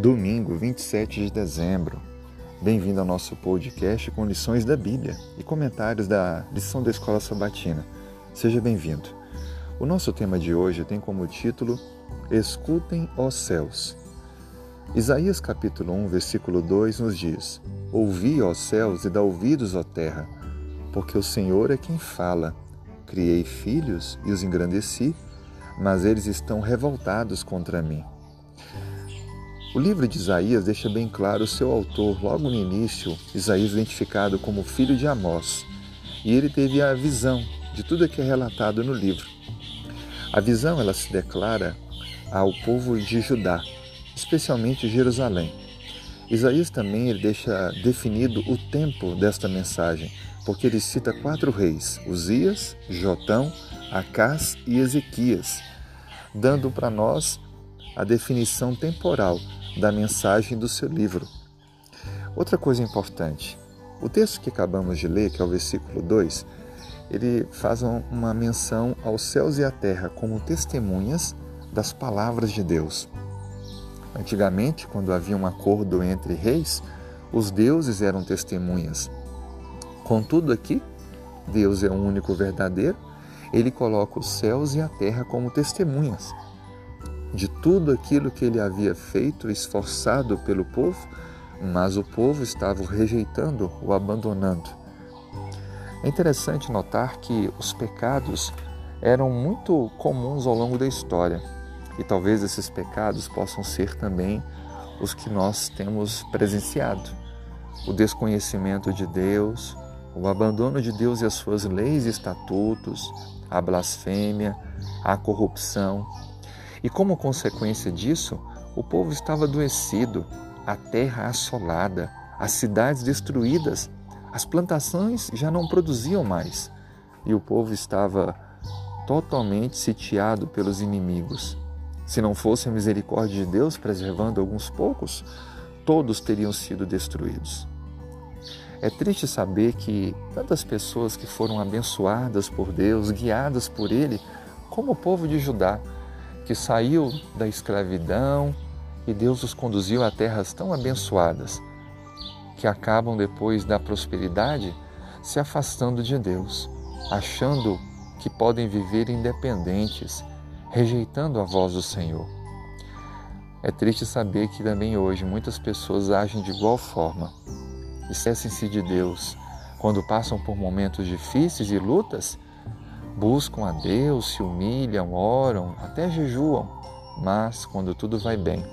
Domingo, 27 de dezembro. Bem-vindo ao nosso podcast com lições da Bíblia e comentários da lição da Escola Sabatina. Seja bem-vindo. O nosso tema de hoje tem como título Escutem, ó céus. Isaías capítulo 1, versículo 2 nos diz: Ouvi, ó céus, e dá ouvidos, ó terra, porque o Senhor é quem fala. Criei filhos e os engrandeci, mas eles estão revoltados contra mim. O livro de Isaías deixa bem claro o seu autor logo no início, Isaías identificado como filho de Amós, e ele teve a visão de tudo que é relatado no livro. A visão ela se declara ao povo de Judá, especialmente Jerusalém. Isaías também ele deixa definido o tempo desta mensagem, porque ele cita quatro reis: Uzias, Jotão, Acás e Ezequias, dando para nós a definição temporal da mensagem do seu livro. Outra coisa importante, o texto que acabamos de ler, que é o versículo 2, ele faz uma menção aos céus e à terra como testemunhas das palavras de Deus. Antigamente, quando havia um acordo entre reis, os deuses eram testemunhas. Contudo, aqui, Deus é o único verdadeiro, ele coloca os céus e a terra como testemunhas de tudo aquilo que ele havia feito, esforçado pelo povo, mas o povo estava o rejeitando, o abandonando. É interessante notar que os pecados eram muito comuns ao longo da história e talvez esses pecados possam ser também os que nós temos presenciado: o desconhecimento de Deus, o abandono de Deus e as suas leis e estatutos, a blasfêmia, a corrupção, e como consequência disso, o povo estava adoecido, a terra assolada, as cidades destruídas, as plantações já não produziam mais e o povo estava totalmente sitiado pelos inimigos. Se não fosse a misericórdia de Deus preservando alguns poucos, todos teriam sido destruídos. É triste saber que tantas pessoas que foram abençoadas por Deus, guiadas por Ele, como o povo de Judá, que saiu da escravidão e Deus os conduziu a terras tão abençoadas, que acabam depois da prosperidade se afastando de Deus, achando que podem viver independentes, rejeitando a voz do Senhor. É triste saber que também hoje muitas pessoas agem de igual forma. Esquecem-se de Deus quando passam por momentos difíceis e lutas Buscam a Deus, se humilham, oram, até jejuam, mas quando tudo vai bem,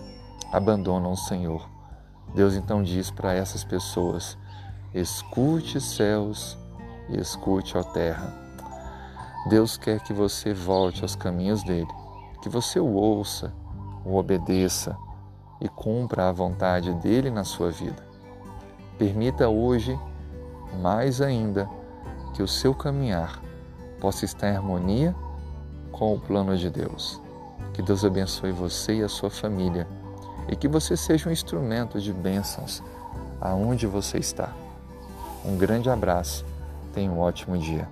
abandonam o Senhor. Deus então diz para essas pessoas: escute céus e escute a terra. Deus quer que você volte aos caminhos dele, que você o ouça, o obedeça e cumpra a vontade dele na sua vida. Permita hoje, mais ainda, que o seu caminhar possa estar em harmonia com o plano de Deus. Que Deus abençoe você e a sua família e que você seja um instrumento de bênçãos aonde você está. Um grande abraço, tenha um ótimo dia.